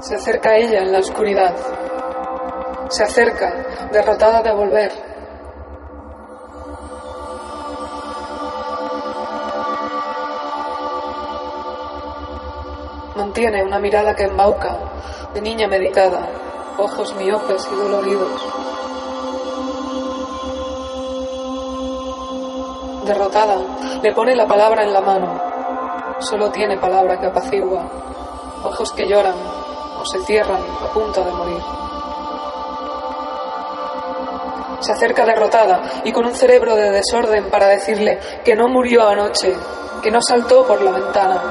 Se acerca a ella en la oscuridad. Se acerca, derrotada de volver. Mantiene una mirada que embauca, de niña medicada, ojos miopes y doloridos. Derrotada, le pone la palabra en la mano. Solo tiene palabra que apacigua, ojos que lloran se cierran a punto de morir. Se acerca derrotada y con un cerebro de desorden para decirle que no murió anoche, que no saltó por la ventana.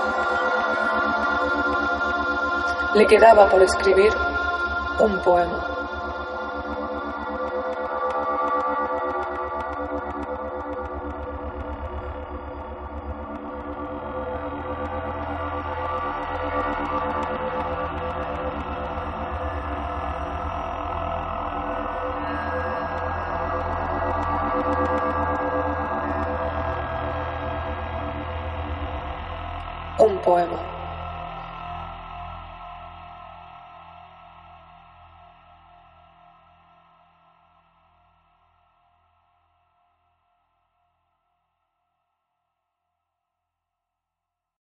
Le quedaba por escribir un poema. Un poema.